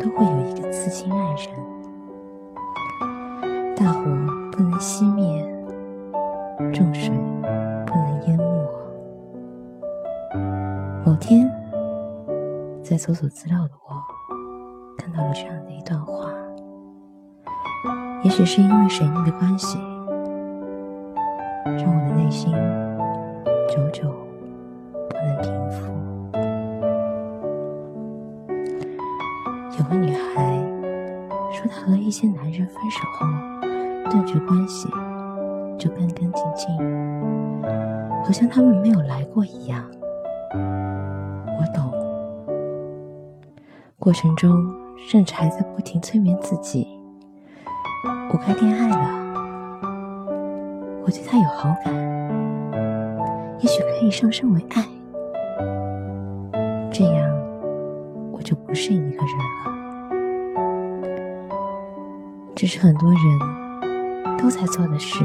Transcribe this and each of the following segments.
都会有一个刺青爱人，大火不能熄灭，重水不能淹没。某天，在搜索资料的我，看到了这样的一段话。也许是因为水逆的关系，让我的内心久久不能平个女孩说，她和一些男人分手后，断绝关系就干干净净，好像他们没有来过一样。我懂，过程中甚至还在不停催眠自己，我该恋爱了，我对他有好感，也许可以上升为爱，这样我就不是一个人了。这是很多人都在做的事，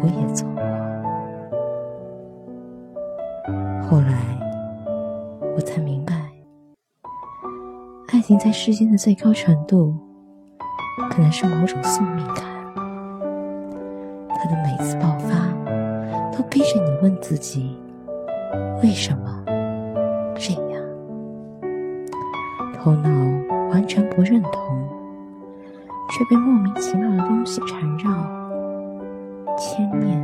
我也做过。后来，我才明白，爱情在世间的最高程度，可能是某种宿命感。它的每次爆发，都逼着你问自己：为什么这样？头脑完全不认同。却被莫名其妙的东西缠绕、牵念。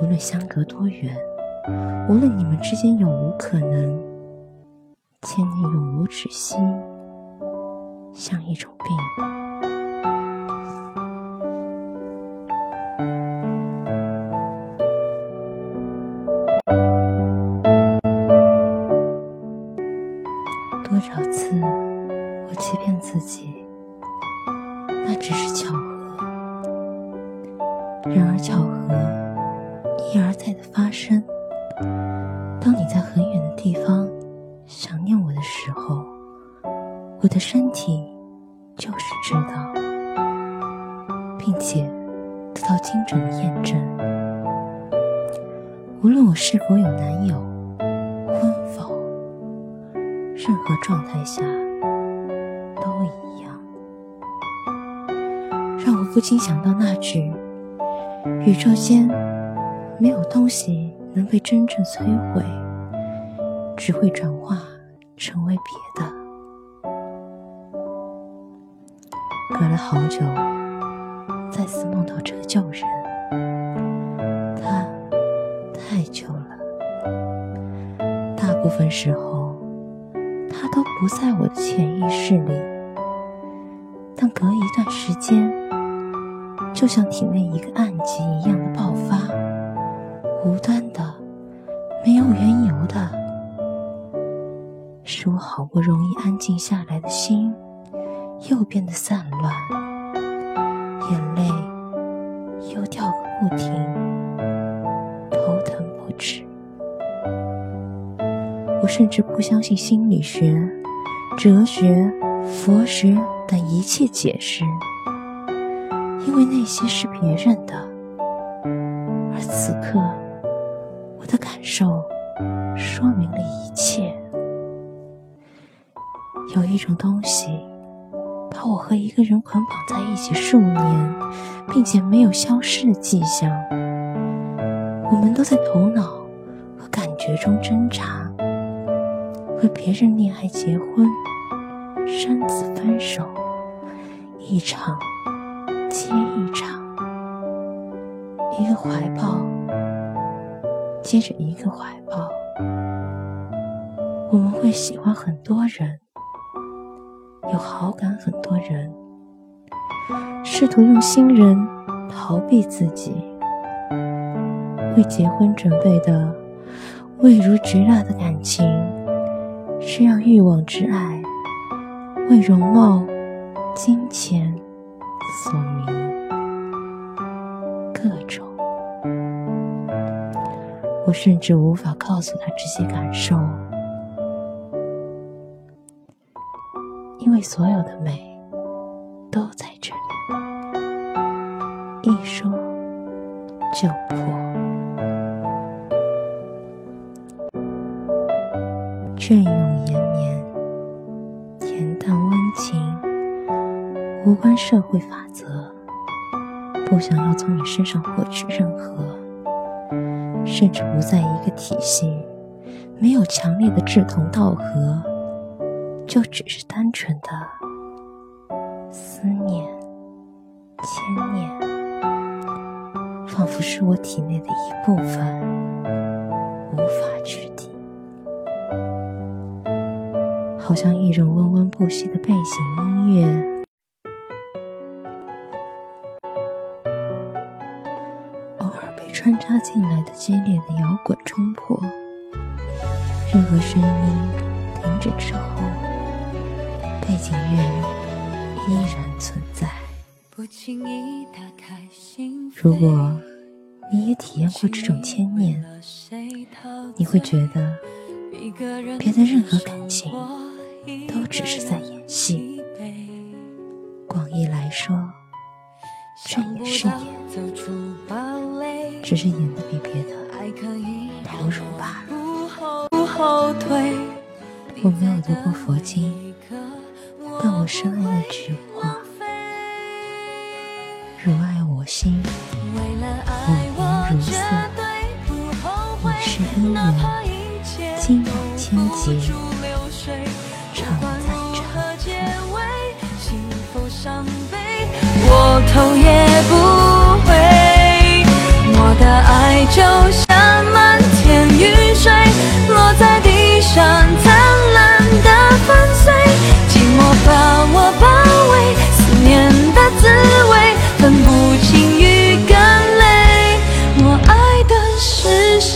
无论相隔多远，无论你们之间有无可能，牵念永无止息，像一种病。然而巧合一而再的发生。当你在很远的地方想念我的时候，我的身体就是知道，并且得到精准的验证。无论我是否有男友、婚否，任何状态下都一样。让我不禁想到那句：“宇宙间没有东西能被真正摧毁，只会转化成为别的。”隔了好久，再次梦到这个旧人，他太久了，大部分时候他都不在我的潜意识里，但隔一段时间。就像体内一个暗疾一样的爆发，无端的，没有缘由的，使我好不容易安静下来的心又变得散乱，眼泪又掉个不停，头疼不止。我甚至不相信心理学、哲学、佛学等一切解释。因为那些是别人的，而此刻，我的感受说明了一切。有一种东西把我和一个人捆绑在一起数年，并且没有消失的迹象。我们都在头脑和感觉中挣扎，和别人恋爱、结婚、生子、分手，一场。接一场，一个怀抱接着一个怀抱，我们会喜欢很多人，有好感很多人，试图用新人逃避自己，为结婚准备的味如嚼蜡的感情，是让欲望之爱为容貌、金钱。所我甚至无法告诉他这些感受，因为所有的美都在这里，一说就破。隽永延绵，恬淡温情，无关社会法则，不想要从你身上获取任何，甚至不在一个体系，没有强烈的志同道合，就只是单纯的思念、牵念，仿佛是我体内的一部分，无法取缔。好像一种温温不息的背景音乐，穿插进来的激烈的摇滚冲破。任何声音停止之后，背景乐依然存在。如果你也体验过这种牵念，你会觉得别的任何感情。都只是在演戏。广义来说，这也是演，只是演的比别的投入罢了。我没有读过佛经，但我深爱那句话：如爱我心，我言如色。你是姻缘，今往千劫。我头也不，就像漫天雨水，落在地上灿烂的粉碎，寂寞把我包围，思念的滋味分不清雨跟泪，我爱的是谁？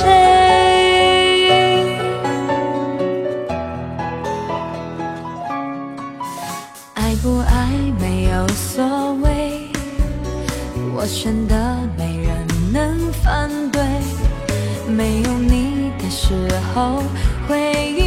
爱不爱没有所谓。我选的没有你的时候会。